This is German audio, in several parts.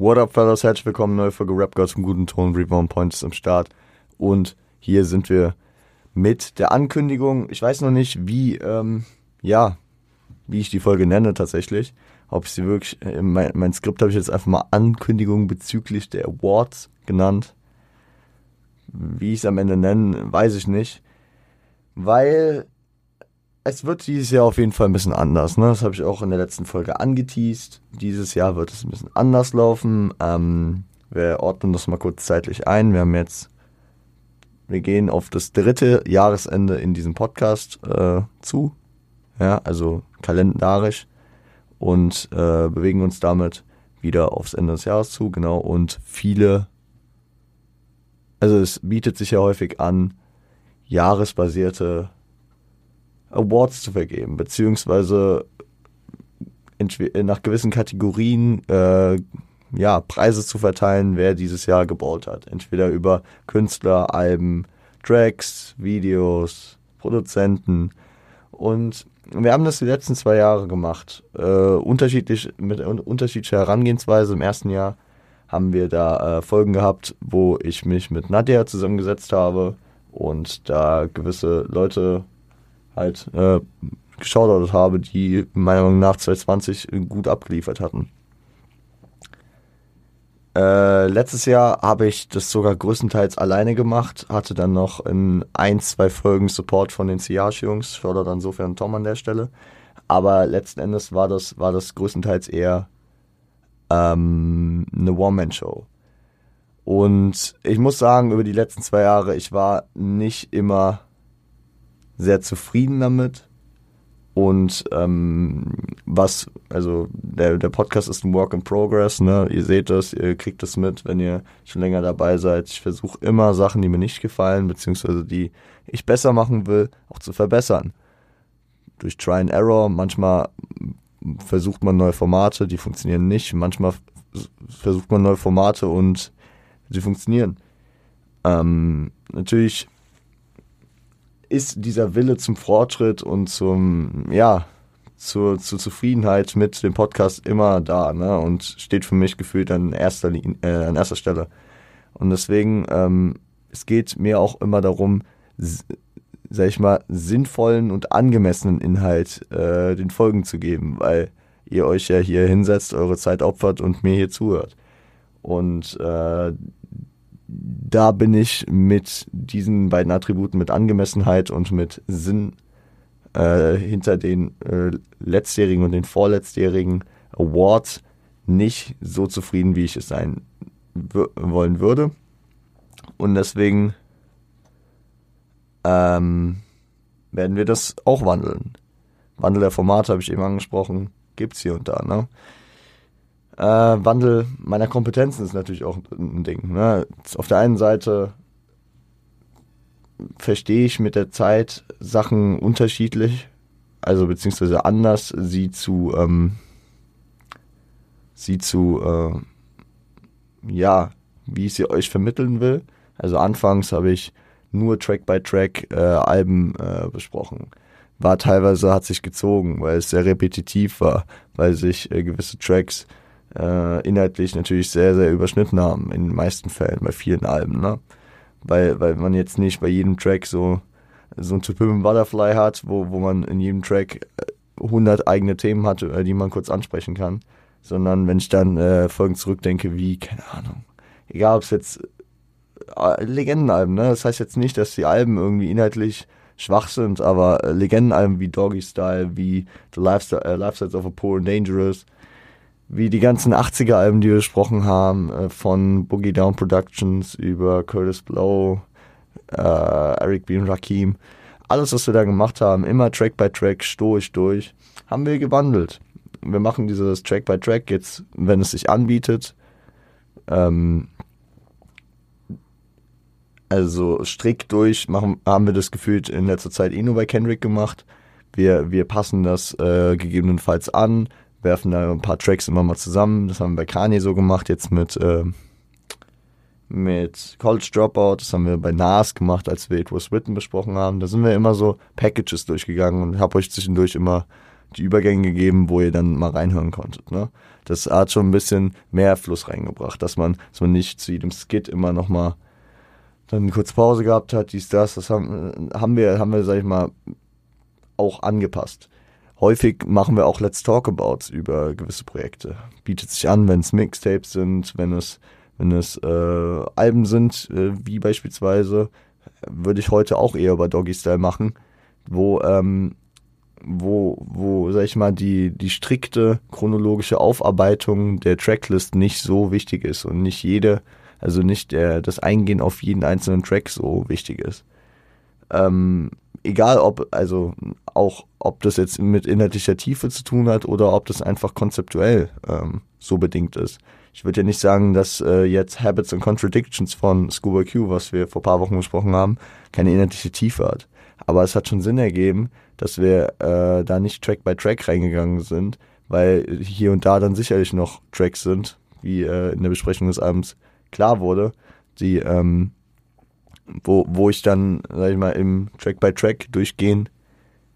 What up, fellas? Herzlich willkommen, neue Folge Rap Girls zum guten Ton. Rebound Point ist am Start. Und hier sind wir mit der Ankündigung. Ich weiß noch nicht, wie, ähm, ja, wie ich die Folge nenne tatsächlich. Ob ich sie wirklich, äh, mein, mein Skript habe ich jetzt einfach mal Ankündigung bezüglich der Awards genannt. Wie ich es am Ende nenne, weiß ich nicht. Weil es wird dieses Jahr auf jeden Fall ein bisschen anders. Ne? Das habe ich auch in der letzten Folge angeteased. Dieses Jahr wird es ein bisschen anders laufen. Ähm, wir ordnen das mal kurz zeitlich ein. Wir haben jetzt, wir gehen auf das dritte Jahresende in diesem Podcast äh, zu. Ja, also kalendarisch. Und äh, bewegen uns damit wieder aufs Ende des Jahres zu. Genau. Und viele, also es bietet sich ja häufig an, jahresbasierte Awards zu vergeben, beziehungsweise nach gewissen Kategorien äh, ja, Preise zu verteilen, wer dieses Jahr gebaut hat. Entweder über Künstler, Alben, Tracks, Videos, Produzenten. Und wir haben das die letzten zwei Jahre gemacht. Äh, unterschiedlich, mit unterschiedlicher Herangehensweise. Im ersten Jahr haben wir da äh, Folgen gehabt, wo ich mich mit Nadja zusammengesetzt habe und da gewisse Leute halt äh, geschaut habe, die meiner Meinung nach 2020 gut abgeliefert hatten. Äh, letztes Jahr habe ich das sogar größtenteils alleine gemacht, hatte dann noch in ein, zwei Folgen Support von den Siage-Jungs, Shoutout dann insofern Tom an der Stelle. Aber letzten Endes war das, war das größtenteils eher ähm, eine One-Man-Show. Und ich muss sagen, über die letzten zwei Jahre, ich war nicht immer sehr zufrieden damit. Und ähm, was, also der, der Podcast ist ein Work in Progress, ne? Ihr seht das, ihr kriegt das mit, wenn ihr schon länger dabei seid. Ich versuche immer Sachen, die mir nicht gefallen, beziehungsweise die ich besser machen will, auch zu verbessern. Durch Try and Error, manchmal versucht man neue Formate, die funktionieren nicht. Manchmal versucht man neue Formate und sie funktionieren. Ähm, natürlich ist dieser Wille zum Fortschritt und zum, ja, zur, zur Zufriedenheit mit dem Podcast immer da, ne? Und steht für mich gefühlt an erster, Linie, äh, an erster Stelle. Und deswegen, ähm, es geht mir auch immer darum, sag ich mal, sinnvollen und angemessenen Inhalt äh, den Folgen zu geben, weil ihr euch ja hier hinsetzt, eure Zeit opfert und mir hier zuhört. Und äh, da bin ich mit diesen beiden Attributen, mit Angemessenheit und mit Sinn äh, hinter den äh, letztjährigen und den vorletztjährigen Awards nicht so zufrieden, wie ich es sein wollen würde. Und deswegen ähm, werden wir das auch wandeln. Wandel der Formate habe ich eben angesprochen, gibt es hier und da. Ne? Äh, Wandel meiner Kompetenzen ist natürlich auch ein Ding. Ne? Auf der einen Seite verstehe ich mit der Zeit Sachen unterschiedlich, also beziehungsweise anders, sie zu, ähm, sie zu, äh, ja, wie ich sie euch vermitteln will. Also anfangs habe ich nur Track by Track äh, Alben äh, besprochen. War teilweise hat sich gezogen, weil es sehr repetitiv war, weil sich äh, gewisse Tracks äh, inhaltlich natürlich sehr, sehr überschnitten haben, in den meisten Fällen, bei vielen Alben, ne? Weil, weil man jetzt nicht bei jedem Track so, so ein To Pimp Butterfly hat, wo, wo man in jedem Track 100 äh, eigene Themen hat, äh, die man kurz ansprechen kann, sondern wenn ich dann äh, Folgen zurückdenke, wie, keine Ahnung, egal ob es jetzt äh, Legendenalben, ne? Das heißt jetzt nicht, dass die Alben irgendwie inhaltlich schwach sind, aber äh, Legendenalben wie Doggy Style, wie The Lifestyle, äh, Lifestyles of a Poor and Dangerous, wie die ganzen 80er-Alben, die wir besprochen haben, äh, von Boogie Down Productions über Curtis Blow, äh, Eric B. und Rakim. Alles, was wir da gemacht haben, immer Track by Track, stoisch durch, haben wir gewandelt. Wir machen dieses Track by Track jetzt, wenn es sich anbietet. Ähm, also strikt durch machen, haben wir das gefühlt in letzter Zeit eh nur bei Kendrick gemacht. Wir, wir passen das äh, gegebenenfalls an, werfen da ein paar Tracks immer mal zusammen. Das haben wir bei Kanye so gemacht, jetzt mit, äh, mit College Dropout. Das haben wir bei Nas gemacht, als wir It Was Written besprochen haben. Da sind wir immer so Packages durchgegangen und habe euch zwischendurch immer die Übergänge gegeben, wo ihr dann mal reinhören konntet. Ne? Das hat schon ein bisschen mehr Fluss reingebracht, dass man, dass man nicht zu jedem Skit immer nochmal dann kurz Pause gehabt hat, dies, das, das haben, haben wir, haben wir, sag ich mal, auch angepasst. Häufig machen wir auch Let's Talk Abouts über gewisse Projekte. Bietet sich an, wenn es Mixtapes sind, wenn es, wenn es äh, Alben sind, äh, wie beispielsweise, würde ich heute auch eher über Doggy Style machen, wo, ähm, wo, wo, sag ich mal, die, die strikte chronologische Aufarbeitung der Tracklist nicht so wichtig ist und nicht jede, also nicht der, das Eingehen auf jeden einzelnen Track so wichtig ist. Ähm, egal ob, also auch, ob das jetzt mit inhaltlicher Tiefe zu tun hat oder ob das einfach konzeptuell ähm, so bedingt ist. Ich würde ja nicht sagen, dass äh, jetzt Habits and Contradictions von Scuba Q, was wir vor paar Wochen besprochen haben, keine inhaltliche Tiefe hat. Aber es hat schon Sinn ergeben, dass wir äh, da nicht Track by Track reingegangen sind, weil hier und da dann sicherlich noch Tracks sind, wie äh, in der Besprechung des Abends klar wurde, die, ähm, wo, wo ich dann, sag ich mal, im Track by Track durchgehen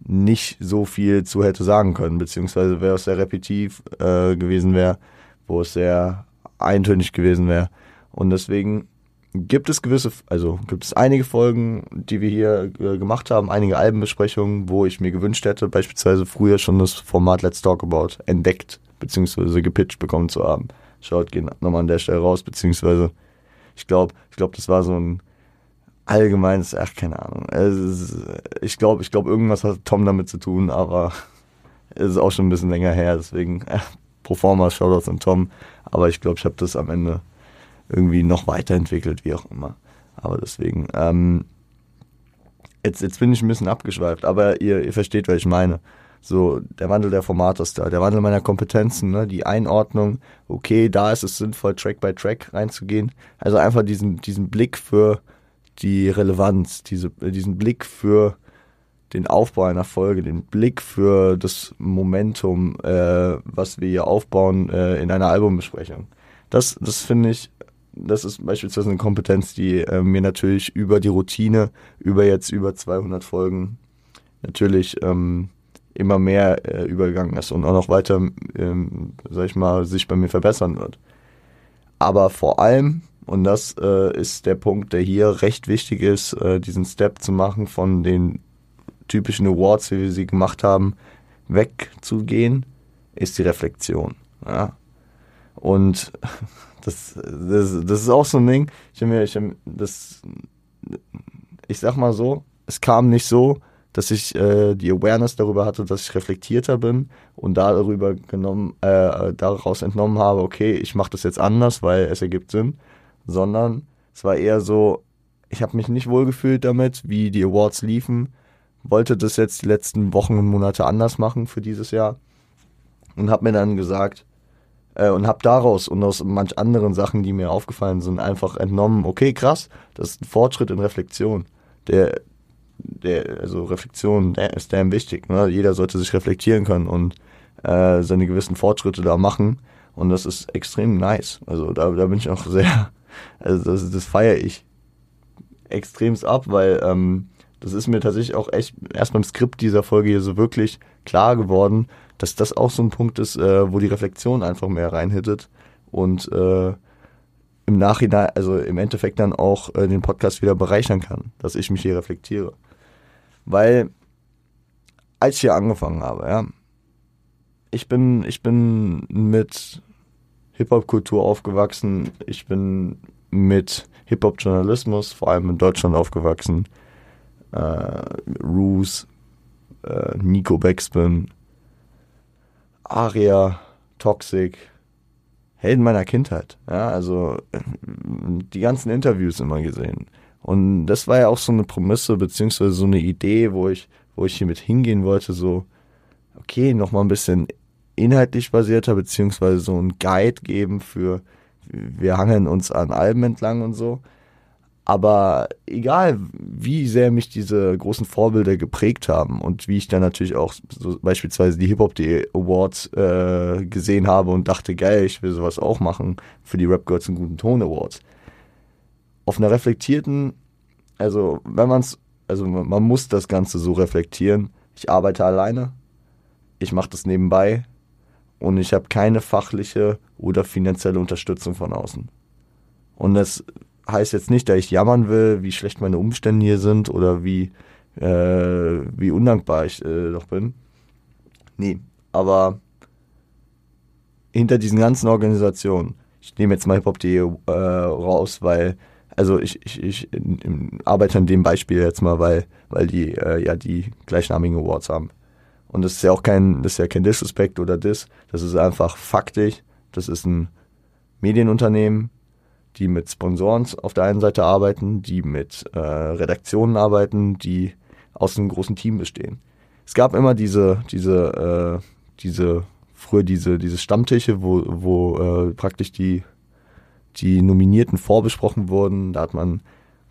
nicht so viel zu hätte sagen können, beziehungsweise wäre es sehr repetitiv äh, gewesen wäre, wo es sehr eintönig gewesen wäre. Und deswegen gibt es gewisse, also gibt es einige Folgen, die wir hier äh, gemacht haben, einige Albenbesprechungen, wo ich mir gewünscht hätte, beispielsweise früher schon das Format Let's Talk About entdeckt, beziehungsweise gepitcht bekommen zu haben. Schaut, gehen nochmal an der Stelle raus, beziehungsweise ich glaube, ich glaube, das war so ein allgemeines, ach, keine Ahnung. Ist, ich glaube, ich glaube, irgendwas hat Tom damit zu tun, aber es ist auch schon ein bisschen länger her, deswegen, äh, pro forma Shoutouts an Tom, aber ich glaube, ich habe das am Ende irgendwie noch weiterentwickelt, wie auch immer. Aber deswegen, ähm, jetzt, jetzt bin ich ein bisschen abgeschweift, aber ihr, ihr versteht, was ich meine. So, der Wandel der Formate ist da, der Wandel meiner Kompetenzen, ne, die Einordnung, okay, da ist es sinnvoll, Track by Track reinzugehen. Also einfach diesen, diesen Blick für die Relevanz, diese, diesen Blick für den Aufbau einer Folge, den Blick für das Momentum, äh, was wir hier aufbauen äh, in einer Albumbesprechung. Das, das finde ich das ist beispielsweise eine Kompetenz, die äh, mir natürlich über die Routine, über jetzt über 200 Folgen natürlich ähm, immer mehr äh, übergegangen ist und auch noch weiter, ähm, sag ich mal, sich bei mir verbessern wird. Aber vor allem, und das äh, ist der Punkt, der hier recht wichtig ist, äh, diesen Step zu machen von den typischen Awards, wie wir sie gemacht haben, wegzugehen, ist die Reflexion. Ja? Und das, das, das ist auch so ein Ding. Ich mir, ich das, ich sag mal so, es kam nicht so, dass ich äh, die Awareness darüber hatte, dass ich reflektierter bin und darüber genommen, äh, daraus entnommen habe, okay, ich mache das jetzt anders, weil es ergibt Sinn, sondern es war eher so, ich habe mich nicht wohlgefühlt damit, wie die Awards liefen, wollte das jetzt die letzten Wochen und Monate anders machen für dieses Jahr und habe mir dann gesagt, äh, und habe daraus und aus manch anderen Sachen, die mir aufgefallen sind, einfach entnommen, okay, krass, das ist ein Fortschritt in Reflexion. Der, der, also Reflexion ist damn wichtig. Ne? Jeder sollte sich reflektieren können und äh, seine gewissen Fortschritte da machen. Und das ist extrem nice. Also da, da bin ich auch sehr, also das, das feiere ich extremst ab, weil ähm, das ist mir tatsächlich auch echt erst beim Skript dieser Folge hier so wirklich klar geworden, dass das auch so ein Punkt ist, äh, wo die Reflexion einfach mehr reinhittet und äh, im Nachhinein, also im Endeffekt dann auch äh, den Podcast wieder bereichern kann, dass ich mich hier reflektiere. Weil, als ich hier angefangen habe, ja, ich bin, ich bin mit Hip-Hop-Kultur aufgewachsen, ich bin mit Hip-Hop-Journalismus, vor allem in Deutschland aufgewachsen. Äh, Roos, äh, Nico Backspin, Aria, Toxic, Helden meiner Kindheit. Ja, also die ganzen Interviews immer gesehen. Und das war ja auch so eine Prämisse, beziehungsweise so eine Idee, wo ich, wo ich hiermit hingehen wollte, so, okay, nochmal ein bisschen inhaltlich basierter, beziehungsweise so ein Guide geben für, wir hangeln uns an Alben entlang und so. Aber egal, wie sehr mich diese großen Vorbilder geprägt haben und wie ich dann natürlich auch so beispielsweise die Hip-Hop.de Awards äh, gesehen habe und dachte, geil, ich will sowas auch machen für die Rap Girls und Guten Ton Awards. Auf einer reflektierten, also wenn man es, also man muss das Ganze so reflektieren. Ich arbeite alleine. ich mache das nebenbei und ich habe keine fachliche oder finanzielle Unterstützung von außen. Und das heißt jetzt nicht, dass ich jammern will, wie schlecht meine Umstände hier sind oder wie, äh, wie undankbar ich äh, doch bin. Nee, aber hinter diesen ganzen Organisationen, ich nehme jetzt mal hiphop.de äh, raus, weil, also ich, ich, ich in, in, arbeite an dem Beispiel jetzt mal, weil, weil die äh, ja die gleichnamigen Awards haben. Und das ist ja auch kein, das ist ja kein Disrespect oder Dis, das ist einfach faktisch. Das ist ein Medienunternehmen, die mit Sponsoren auf der einen Seite arbeiten, die mit äh, Redaktionen arbeiten, die aus einem großen Team bestehen. Es gab immer diese, diese, äh, diese, früher diese, diese Stammtische, wo, wo äh, praktisch die, die Nominierten vorbesprochen wurden. Da hat man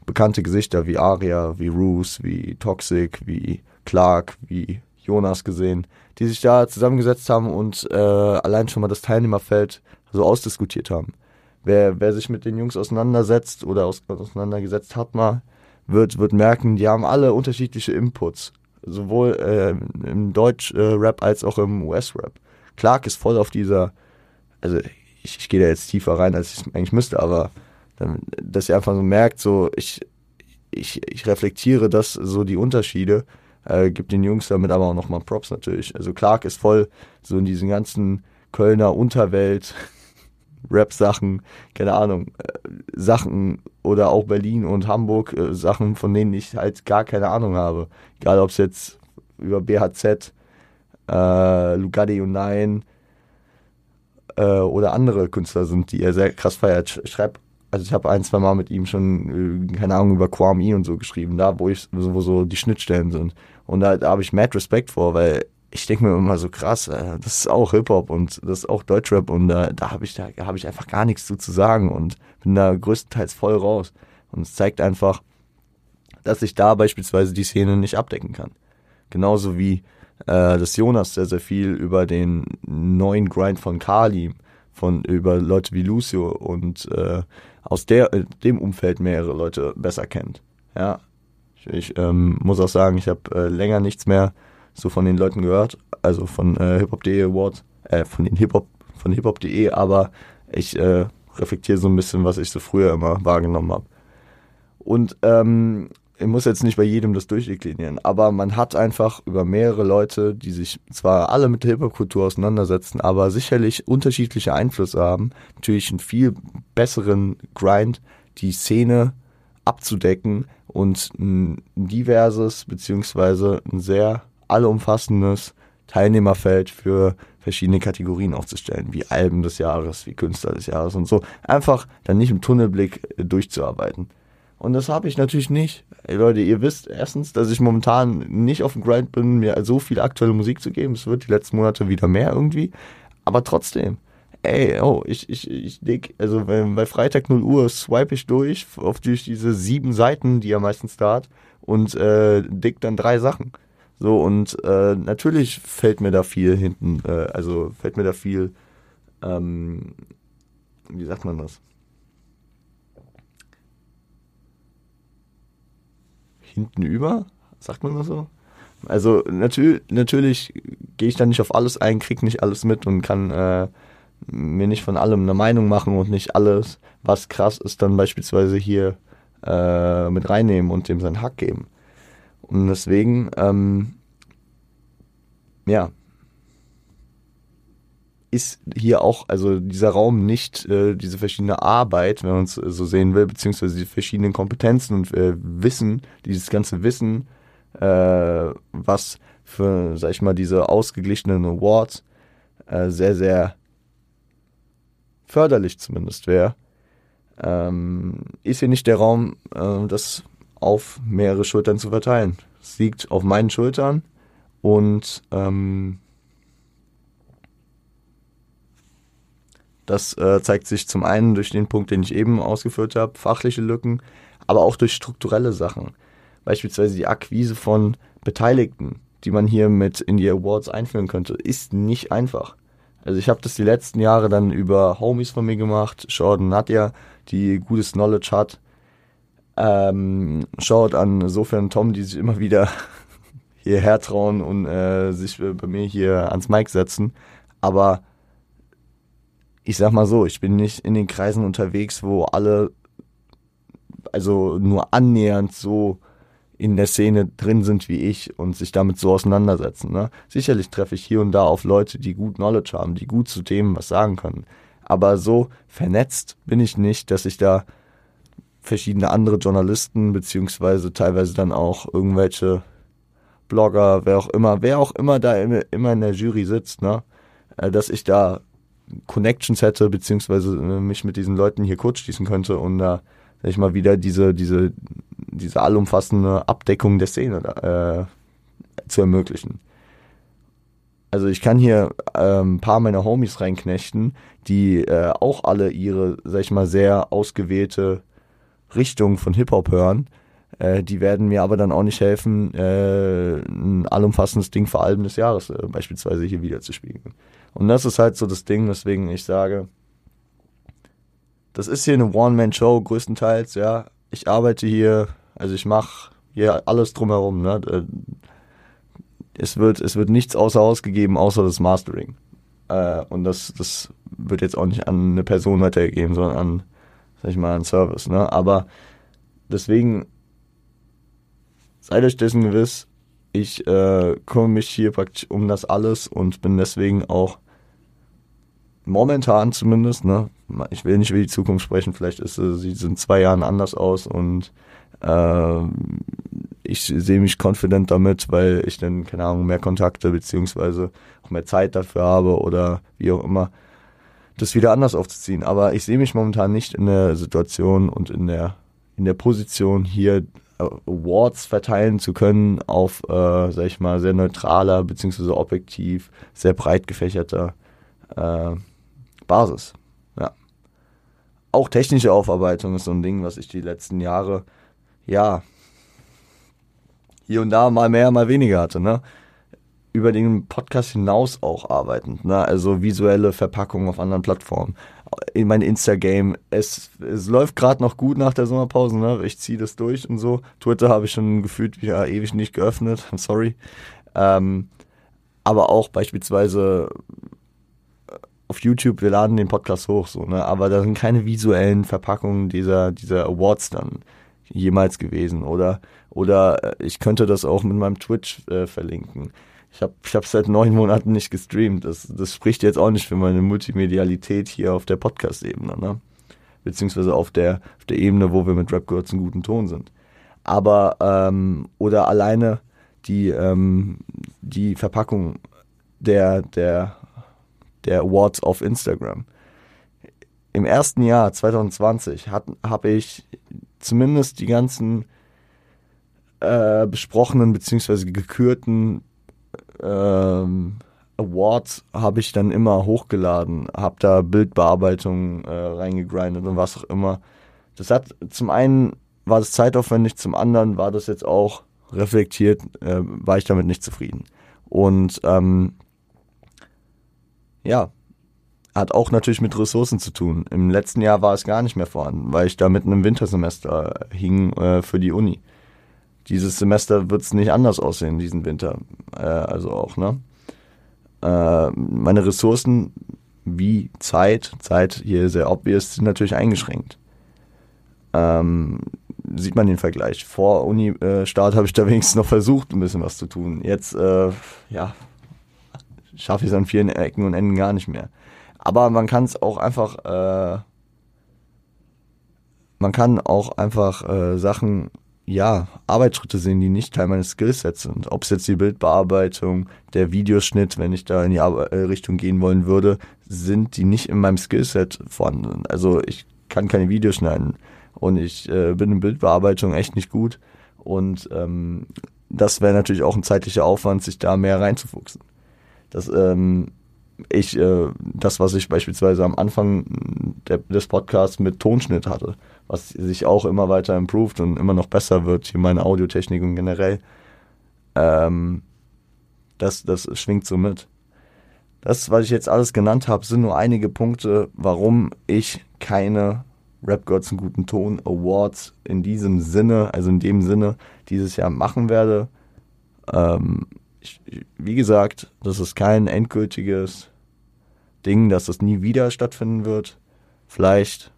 bekannte Gesichter wie Aria, wie Roos, wie Toxic, wie Clark, wie Jonas gesehen, die sich da zusammengesetzt haben und äh, allein schon mal das Teilnehmerfeld so ausdiskutiert haben wer, wer sich mit den Jungs auseinandersetzt oder aus, auseinandergesetzt hat mal, wird, wird merken, die haben alle unterschiedliche Inputs. Sowohl äh, im Deutsch-Rap äh, als auch im US-Rap. Clark ist voll auf dieser, also ich, ich gehe da jetzt tiefer rein, als ich eigentlich müsste, aber dass ihr einfach so merkt, so ich, ich, ich reflektiere das, so die Unterschiede, äh, gibt den Jungs damit aber auch nochmal Props natürlich. Also Clark ist voll so in diesen ganzen Kölner Unterwelt, Rap-Sachen, keine Ahnung, äh, Sachen oder auch Berlin und Hamburg, äh, Sachen, von denen ich halt gar keine Ahnung habe. Egal ob es jetzt über BHZ, äh, Lugatti und Nein äh, oder andere Künstler sind, die er sehr krass feiert. Ich schreib, also ich habe ein, zwei Mal mit ihm schon, äh, keine Ahnung, über Kwame und so geschrieben, da wo ich, wo so die Schnittstellen sind. Und da, da habe ich mad Respekt vor, weil ich denke mir immer so krass, äh, das ist auch Hip-Hop und das ist auch Deutschrap und äh, da habe ich, da hab ich einfach gar nichts zu, zu sagen und bin da größtenteils voll raus. Und es zeigt einfach, dass ich da beispielsweise die Szene nicht abdecken kann. Genauso wie äh, dass Jonas sehr, sehr viel über den neuen Grind von Kali, von über Leute wie Lucio und äh, aus der, dem Umfeld mehrere Leute besser kennt. Ja, ich, ähm, muss auch sagen, ich habe äh, länger nichts mehr so von den Leuten gehört, also von äh, hiphop.de Awards, äh, von den Hip-Hop, von hiphop.de, aber ich äh, reflektiere so ein bisschen, was ich so früher immer wahrgenommen habe. Und ähm, ich muss jetzt nicht bei jedem das durchdeklinieren, aber man hat einfach über mehrere Leute, die sich zwar alle mit der Hip-Hop-Kultur auseinandersetzen, aber sicherlich unterschiedliche Einflüsse haben, natürlich einen viel besseren Grind, die Szene abzudecken und ein diverses beziehungsweise ein sehr allumfassendes Teilnehmerfeld für verschiedene Kategorien aufzustellen, wie Alben des Jahres, wie Künstler des Jahres und so. Einfach dann nicht im Tunnelblick äh, durchzuarbeiten. Und das habe ich natürlich nicht. Ey Leute, ihr wisst erstens, dass ich momentan nicht auf dem Grind bin, mir so viel aktuelle Musik zu geben. Es wird die letzten Monate wieder mehr irgendwie. Aber trotzdem, ey, oh, ich, ich, ich leg, also bei Freitag 0 Uhr swipe ich durch auf durch diese sieben Seiten, die er meistens da hat und äh, dick dann drei Sachen. So, und äh, natürlich fällt mir da viel hinten, äh, also fällt mir da viel, ähm, wie sagt man das? Hinten über? Sagt man das so? Also natür natürlich gehe ich da nicht auf alles ein, krieg nicht alles mit und kann äh, mir nicht von allem eine Meinung machen und nicht alles, was krass ist, dann beispielsweise hier äh, mit reinnehmen und dem seinen Hack geben. Und deswegen, ähm, ja, ist hier auch, also dieser Raum nicht äh, diese verschiedene Arbeit, wenn man es so sehen will, beziehungsweise die verschiedenen Kompetenzen und äh, Wissen, dieses ganze Wissen, äh, was für, sag ich mal, diese ausgeglichenen Awards äh, sehr, sehr förderlich zumindest wäre, ähm, ist hier nicht der Raum, äh, das auf mehrere Schultern zu verteilen. Es liegt auf meinen Schultern und ähm, das äh, zeigt sich zum einen durch den Punkt, den ich eben ausgeführt habe, fachliche Lücken, aber auch durch strukturelle Sachen. Beispielsweise die Akquise von Beteiligten, die man hier mit in die Awards einführen könnte, ist nicht einfach. Also ich habe das die letzten Jahre dann über Homies von mir gemacht, Jordan Nadja, die gutes Knowledge hat, ähm, schaut an und Tom, die sich immer wieder hierher trauen und äh, sich bei mir hier ans Mic setzen. Aber ich sag mal so, ich bin nicht in den Kreisen unterwegs, wo alle also nur annähernd so in der Szene drin sind wie ich und sich damit so auseinandersetzen. Ne? Sicherlich treffe ich hier und da auf Leute, die gut Knowledge haben, die gut zu Themen was sagen können. Aber so vernetzt bin ich nicht, dass ich da verschiedene andere Journalisten beziehungsweise teilweise dann auch irgendwelche Blogger, wer auch immer, wer auch immer da immer in der Jury sitzt, ne, äh, dass ich da Connections hätte beziehungsweise äh, mich mit diesen Leuten hier kurz schließen könnte und da sag ich mal wieder diese diese diese allumfassende Abdeckung der Szene äh, zu ermöglichen. Also ich kann hier äh, ein paar meiner Homies reinknechten, die äh, auch alle ihre, sag ich mal, sehr ausgewählte Richtung von Hip-Hop hören. Äh, die werden mir aber dann auch nicht helfen, äh, ein allumfassendes Ding vor allem des Jahres äh, beispielsweise hier wieder zu spielen. Und das ist halt so das Ding, weswegen ich sage, das ist hier eine One-Man-Show größtenteils, ja. Ich arbeite hier, also ich mache hier alles drumherum, ne. Äh, es wird, es wird nichts außer Haus gegeben, außer das Mastering. Äh, und das, das wird jetzt auch nicht an eine Person weitergegeben, sondern an sag ich mal, ein Service. Ne? Aber deswegen seid euch dessen gewiss, ich äh, kümmere mich hier praktisch um das alles und bin deswegen auch momentan zumindest, ne, ich will nicht über die Zukunft sprechen, vielleicht ist sie sieht in zwei Jahren anders aus und äh, ich sehe mich confident damit, weil ich dann, keine Ahnung, mehr Kontakte beziehungsweise auch mehr Zeit dafür habe oder wie auch immer das wieder anders aufzuziehen. Aber ich sehe mich momentan nicht in der Situation und in der, in der Position, hier Awards verteilen zu können auf, äh, sag ich mal, sehr neutraler beziehungsweise objektiv, sehr breit gefächerter äh, Basis. Auch technische Aufarbeitung ist so ein Ding, was ich die letzten Jahre, ja, hier und da mal mehr, mal weniger hatte, ne? über den Podcast hinaus auch arbeiten. Ne? Also visuelle Verpackungen auf anderen Plattformen. In mein Instagram. Es, es läuft gerade noch gut nach der Sommerpause. Ne? Ich ziehe das durch und so. Twitter habe ich schon gefühlt ja ewig nicht geöffnet. I'm sorry. Ähm, aber auch beispielsweise auf YouTube, wir laden den Podcast hoch, so, ne? Aber da sind keine visuellen Verpackungen dieser, dieser Awards dann jemals gewesen. Oder, oder äh, ich könnte das auch mit meinem Twitch äh, verlinken. Ich habe ich hab seit neun Monaten nicht gestreamt. Das, das spricht jetzt auch nicht für meine Multimedialität hier auf der Podcast-Ebene, ne? Beziehungsweise auf der, auf der Ebene, wo wir mit Rap Girls einen guten Ton sind. Aber, ähm, oder alleine die, ähm, die Verpackung der, der, der Awards auf Instagram. Im ersten Jahr 2020 habe ich zumindest die ganzen äh, besprochenen bzw. gekürten ähm, Awards habe ich dann immer hochgeladen, habe da Bildbearbeitung äh, reingegrindet und was auch immer. Das hat zum einen war das zeitaufwendig, zum anderen war das jetzt auch reflektiert, äh, war ich damit nicht zufrieden. Und ähm, ja, hat auch natürlich mit Ressourcen zu tun. Im letzten Jahr war es gar nicht mehr vorhanden, weil ich da mitten im Wintersemester hing äh, für die Uni dieses Semester wird es nicht anders aussehen, diesen Winter. Äh, also auch, ne? Äh, meine Ressourcen wie Zeit, Zeit hier sehr obvious, sind natürlich eingeschränkt. Ähm, sieht man den Vergleich. Vor Uni-Start habe ich da wenigstens noch versucht, ein bisschen was zu tun. Jetzt, äh, ja, schaffe ich es an vielen Ecken und Enden gar nicht mehr. Aber man kann es auch einfach, äh, man kann auch einfach äh, Sachen ja, Arbeitsschritte sehen, die nicht Teil meines Skillsets sind. Ob es jetzt die Bildbearbeitung, der Videoschnitt, wenn ich da in die Ar äh, Richtung gehen wollen würde, sind die nicht in meinem Skillset vorhanden. Also ich kann keine Videos schneiden und ich äh, bin in Bildbearbeitung echt nicht gut. Und ähm, das wäre natürlich auch ein zeitlicher Aufwand, sich da mehr reinzufuchsen. Das, ähm, ich, äh, das, was ich beispielsweise am Anfang der, des Podcasts mit Tonschnitt hatte, was sich auch immer weiter improved und immer noch besser wird, hier meine Audiotechnik und generell. Ähm, das, das schwingt so mit. Das, was ich jetzt alles genannt habe, sind nur einige Punkte, warum ich keine Rap Gods einen guten Ton Awards in diesem Sinne, also in dem Sinne, dieses Jahr machen werde. Ähm, ich, wie gesagt, das ist kein endgültiges Ding, dass das nie wieder stattfinden wird. Vielleicht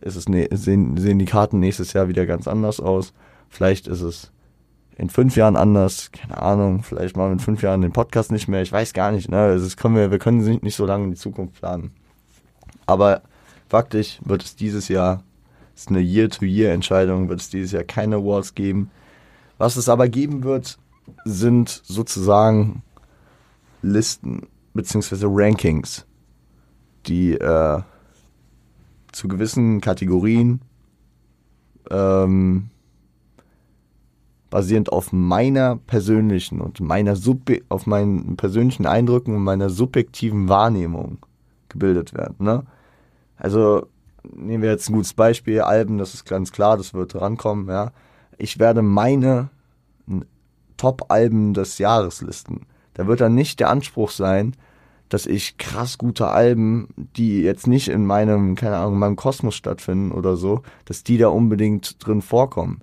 ist es ne, sehen, sehen die Karten nächstes Jahr wieder ganz anders aus. Vielleicht ist es in fünf Jahren anders, keine Ahnung, vielleicht machen wir in fünf Jahren den Podcast nicht mehr, ich weiß gar nicht, ne? Also können wir, wir können nicht so lange in die Zukunft planen. Aber faktisch wird es dieses Jahr, ist eine Year-to-Year-Entscheidung, wird es dieses Jahr keine Awards geben. Was es aber geben wird, sind sozusagen Listen beziehungsweise Rankings, die äh, zu gewissen Kategorien ähm, basierend auf meiner persönlichen und meiner Sub auf meinen persönlichen Eindrücken und meiner subjektiven Wahrnehmung gebildet werden. Ne? Also nehmen wir jetzt ein gutes Beispiel, Alben, das ist ganz klar, das wird rankommen. Ja? Ich werde meine Top-Alben des Jahres listen. Da wird dann nicht der Anspruch sein, dass ich krass gute Alben, die jetzt nicht in meinem, keine Ahnung, in meinem Kosmos stattfinden oder so, dass die da unbedingt drin vorkommen.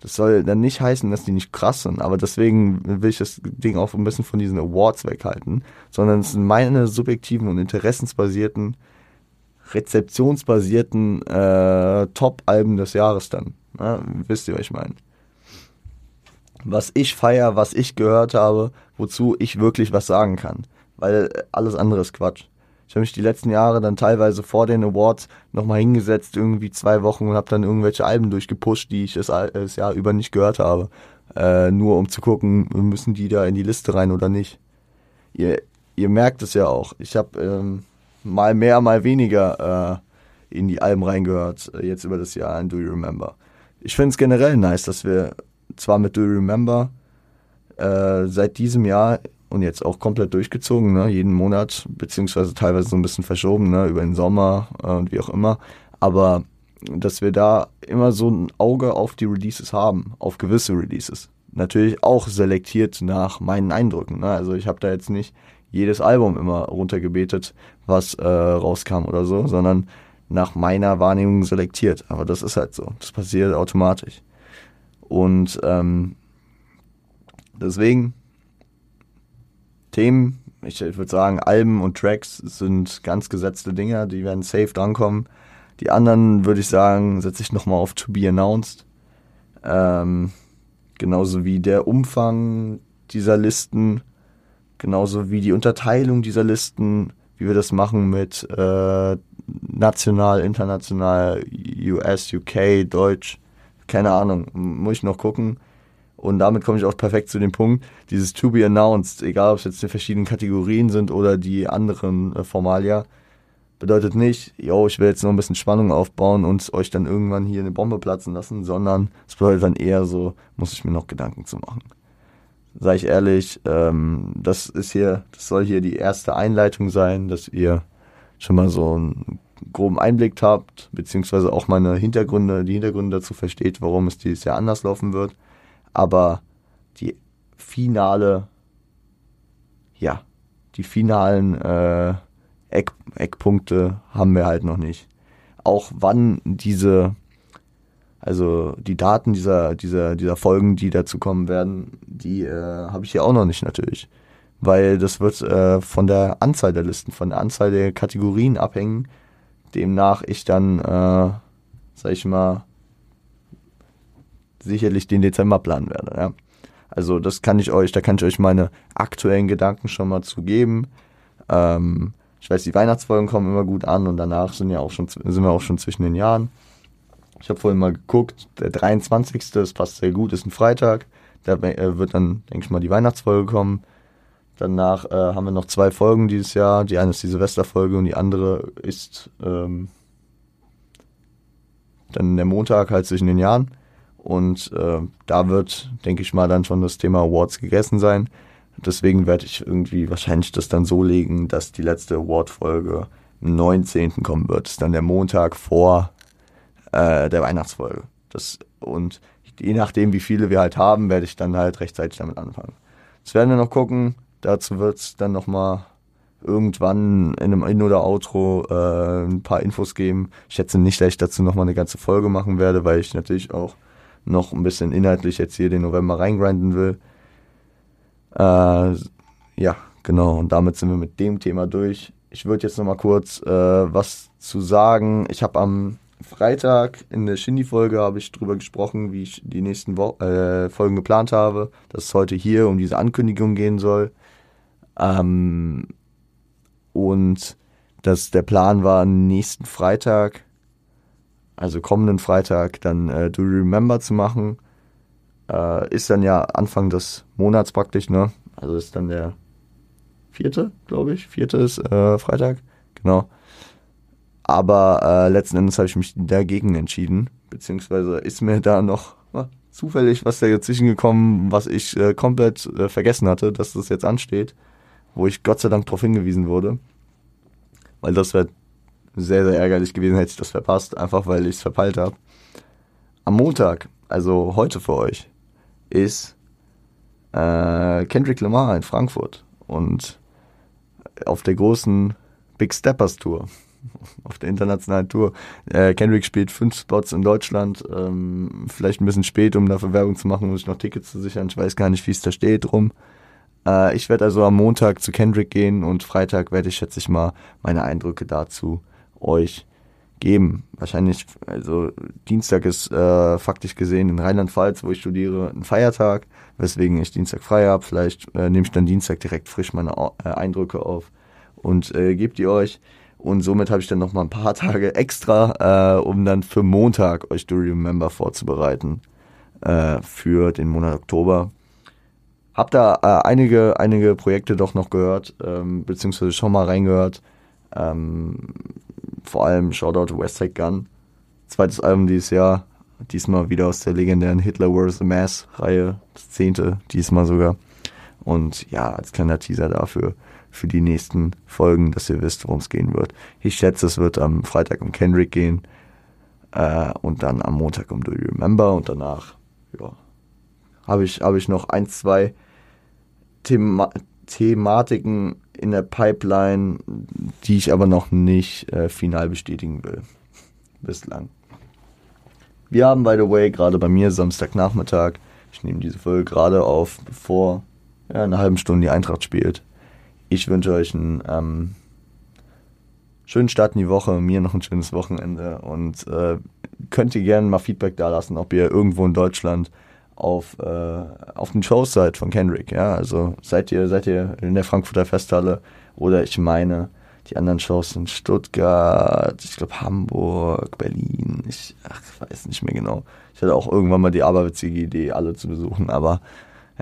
Das soll dann nicht heißen, dass die nicht krass sind, aber deswegen will ich das Ding auch ein bisschen von diesen Awards weghalten, sondern es sind meine subjektiven und interessensbasierten, rezeptionsbasierten äh, Top-Alben des Jahres dann. Ja, wisst ihr, was ich meine? Was ich feier, was ich gehört habe, wozu ich wirklich was sagen kann weil alles andere ist Quatsch. Ich habe mich die letzten Jahre dann teilweise vor den Awards nochmal hingesetzt, irgendwie zwei Wochen und habe dann irgendwelche Alben durchgepusht, die ich das, Jahr über nicht gehört habe. Äh, nur um zu gucken, müssen die da in die Liste rein oder nicht. Ihr, ihr merkt es ja auch. Ich habe ähm, mal mehr, mal weniger äh, in die Alben reingehört, äh, jetzt über das Jahr in Do You Remember. Ich finde es generell nice, dass wir zwar mit Do You Remember äh, seit diesem Jahr und jetzt auch komplett durchgezogen, ne? jeden Monat, beziehungsweise teilweise so ein bisschen verschoben, ne? über den Sommer äh, und wie auch immer. Aber dass wir da immer so ein Auge auf die Releases haben, auf gewisse Releases. Natürlich auch selektiert nach meinen Eindrücken. Ne? Also ich habe da jetzt nicht jedes Album immer runtergebetet, was äh, rauskam oder so, sondern nach meiner Wahrnehmung selektiert. Aber das ist halt so. Das passiert automatisch. Und ähm, deswegen Themen. Ich, ich würde sagen, Alben und Tracks sind ganz gesetzte Dinger, die werden safe drankommen. Die anderen würde ich sagen, setze ich nochmal auf To Be Announced. Ähm, genauso wie der Umfang dieser Listen, genauso wie die Unterteilung dieser Listen, wie wir das machen mit äh, national, international, US, UK, Deutsch, keine Ahnung, muss ich noch gucken. Und damit komme ich auch perfekt zu dem Punkt, dieses To Be Announced, egal ob es jetzt die verschiedenen Kategorien sind oder die anderen äh, Formalia, bedeutet nicht, yo, ich will jetzt noch ein bisschen Spannung aufbauen und euch dann irgendwann hier eine Bombe platzen lassen, sondern es bedeutet dann eher so, muss ich mir noch Gedanken zu machen. Sei ich ehrlich, ähm, das ist hier, das soll hier die erste Einleitung sein, dass ihr schon mal so einen groben Einblick habt, beziehungsweise auch meine Hintergründe, die Hintergründe dazu versteht, warum es dieses Jahr anders laufen wird aber die finale, ja, die finalen äh, Eck, Eckpunkte haben wir halt noch nicht. Auch wann diese, also die Daten dieser, dieser, dieser Folgen, die dazu kommen werden, die äh, habe ich hier auch noch nicht natürlich. Weil das wird äh, von der Anzahl der Listen, von der Anzahl der Kategorien abhängen, demnach ich dann, äh, sag ich mal, sicherlich den Dezember planen werde. Ja. Also das kann ich euch, da kann ich euch meine aktuellen Gedanken schon mal zugeben. Ähm, ich weiß, die Weihnachtsfolgen kommen immer gut an und danach sind ja auch schon sind wir auch schon zwischen den Jahren. Ich habe vorhin mal geguckt, der 23. das passt sehr gut, ist ein Freitag. Da äh, wird dann, denke ich mal, die Weihnachtsfolge kommen. Danach äh, haben wir noch zwei Folgen dieses Jahr. Die eine ist die Silvesterfolge und die andere ist ähm, dann der Montag halt zwischen den Jahren. Und äh, da wird, denke ich mal, dann schon das Thema Awards gegessen sein. Deswegen werde ich irgendwie wahrscheinlich das dann so legen, dass die letzte Award-Folge am 19. kommen wird. Das ist dann der Montag vor äh, der Weihnachtsfolge. Das, und je nachdem, wie viele wir halt haben, werde ich dann halt rechtzeitig damit anfangen. Das werden wir noch gucken. Dazu wird es dann nochmal irgendwann in einem In- oder Outro äh, ein paar Infos geben. Ich schätze nicht, dass ich dazu nochmal eine ganze Folge machen werde, weil ich natürlich auch noch ein bisschen inhaltlich jetzt hier den November reingrinden will. Äh, ja, genau. Und damit sind wir mit dem Thema durch. Ich würde jetzt noch mal kurz äh, was zu sagen. Ich habe am Freitag in der Shindy-Folge habe ich drüber gesprochen, wie ich die nächsten Wo äh, Folgen geplant habe, dass es heute hier um diese Ankündigung gehen soll. Ähm, und dass der Plan war, nächsten Freitag, also kommenden Freitag, dann äh, Do You Remember zu machen. Äh, ist dann ja Anfang des Monats praktisch, ne? Also ist dann der vierte, glaube ich. Vierte ist äh, Freitag, genau. Aber äh, letzten Endes habe ich mich dagegen entschieden, beziehungsweise ist mir da noch zufällig was dazwischen gekommen, was ich äh, komplett äh, vergessen hatte, dass das jetzt ansteht, wo ich Gott sei Dank darauf hingewiesen wurde. Weil das wäre sehr, sehr ärgerlich gewesen, hätte ich das verpasst, einfach weil ich es verpeilt habe. Am Montag, also heute für euch, ist äh, Kendrick Lamar in Frankfurt und auf der großen Big Steppers Tour, auf der internationalen Tour. Äh, Kendrick spielt fünf Spots in Deutschland, ähm, vielleicht ein bisschen spät, um dafür Werbung zu machen, muss ich noch Tickets zu sichern. Ich weiß gar nicht, wie es da steht drum. Äh, ich werde also am Montag zu Kendrick gehen und Freitag werde ich, schätze ich mal, meine Eindrücke dazu euch geben. Wahrscheinlich, also Dienstag ist äh, faktisch gesehen in Rheinland-Pfalz, wo ich studiere, ein Feiertag, weswegen ich Dienstag frei habe. Vielleicht äh, nehme ich dann Dienstag direkt frisch meine äh, Eindrücke auf und äh, gebt die euch. Und somit habe ich dann noch mal ein paar Tage extra, äh, um dann für Montag euch Do Remember vorzubereiten äh, für den Monat Oktober. Hab da äh, einige, einige Projekte doch noch gehört, ähm, beziehungsweise schon mal reingehört. Ähm, vor allem Shoutout Westside Gun. Zweites Album dieses Jahr. Diesmal wieder aus der legendären Hitler vs. the Mass Reihe. Das zehnte, diesmal sogar. Und ja, als kleiner Teaser dafür, für die nächsten Folgen, dass ihr wisst, worum es gehen wird. Ich schätze, es wird am Freitag um Kendrick gehen. Äh, und dann am Montag um Do You Remember. Und danach, ja, habe ich, hab ich noch ein, zwei Thema Thematiken in der Pipeline, die ich aber noch nicht äh, final bestätigen will. Bislang. Wir haben, by the way, gerade bei mir Samstagnachmittag. Ich nehme diese Folge gerade auf, bevor ja, eine halbe Stunde die Eintracht spielt. Ich wünsche euch einen ähm, schönen Start in die Woche, mir noch ein schönes Wochenende und äh, könnt ihr gerne mal Feedback da lassen, ob ihr irgendwo in Deutschland auf, äh, auf den Shows seid von Kendrick. Ja, also seid ihr, seid ihr in der Frankfurter Festhalle oder ich meine, die anderen Shows sind Stuttgart, ich glaube Hamburg, Berlin, ich ach, weiß nicht mehr genau. Ich hatte auch irgendwann mal die aberwitzige Idee, alle zu besuchen, aber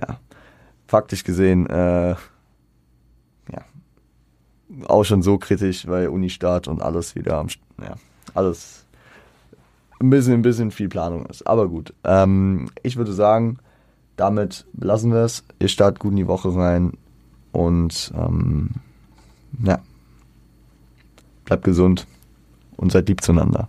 ja, faktisch gesehen, äh, ja, auch schon so kritisch, weil Uni-Start und alles wieder am, ja, alles ein bisschen, ein bisschen viel Planung ist. Aber gut. Ähm, ich würde sagen, damit lassen wir es. Ihr startet gut in die Woche rein und ähm, ja, bleibt gesund und seid lieb zueinander.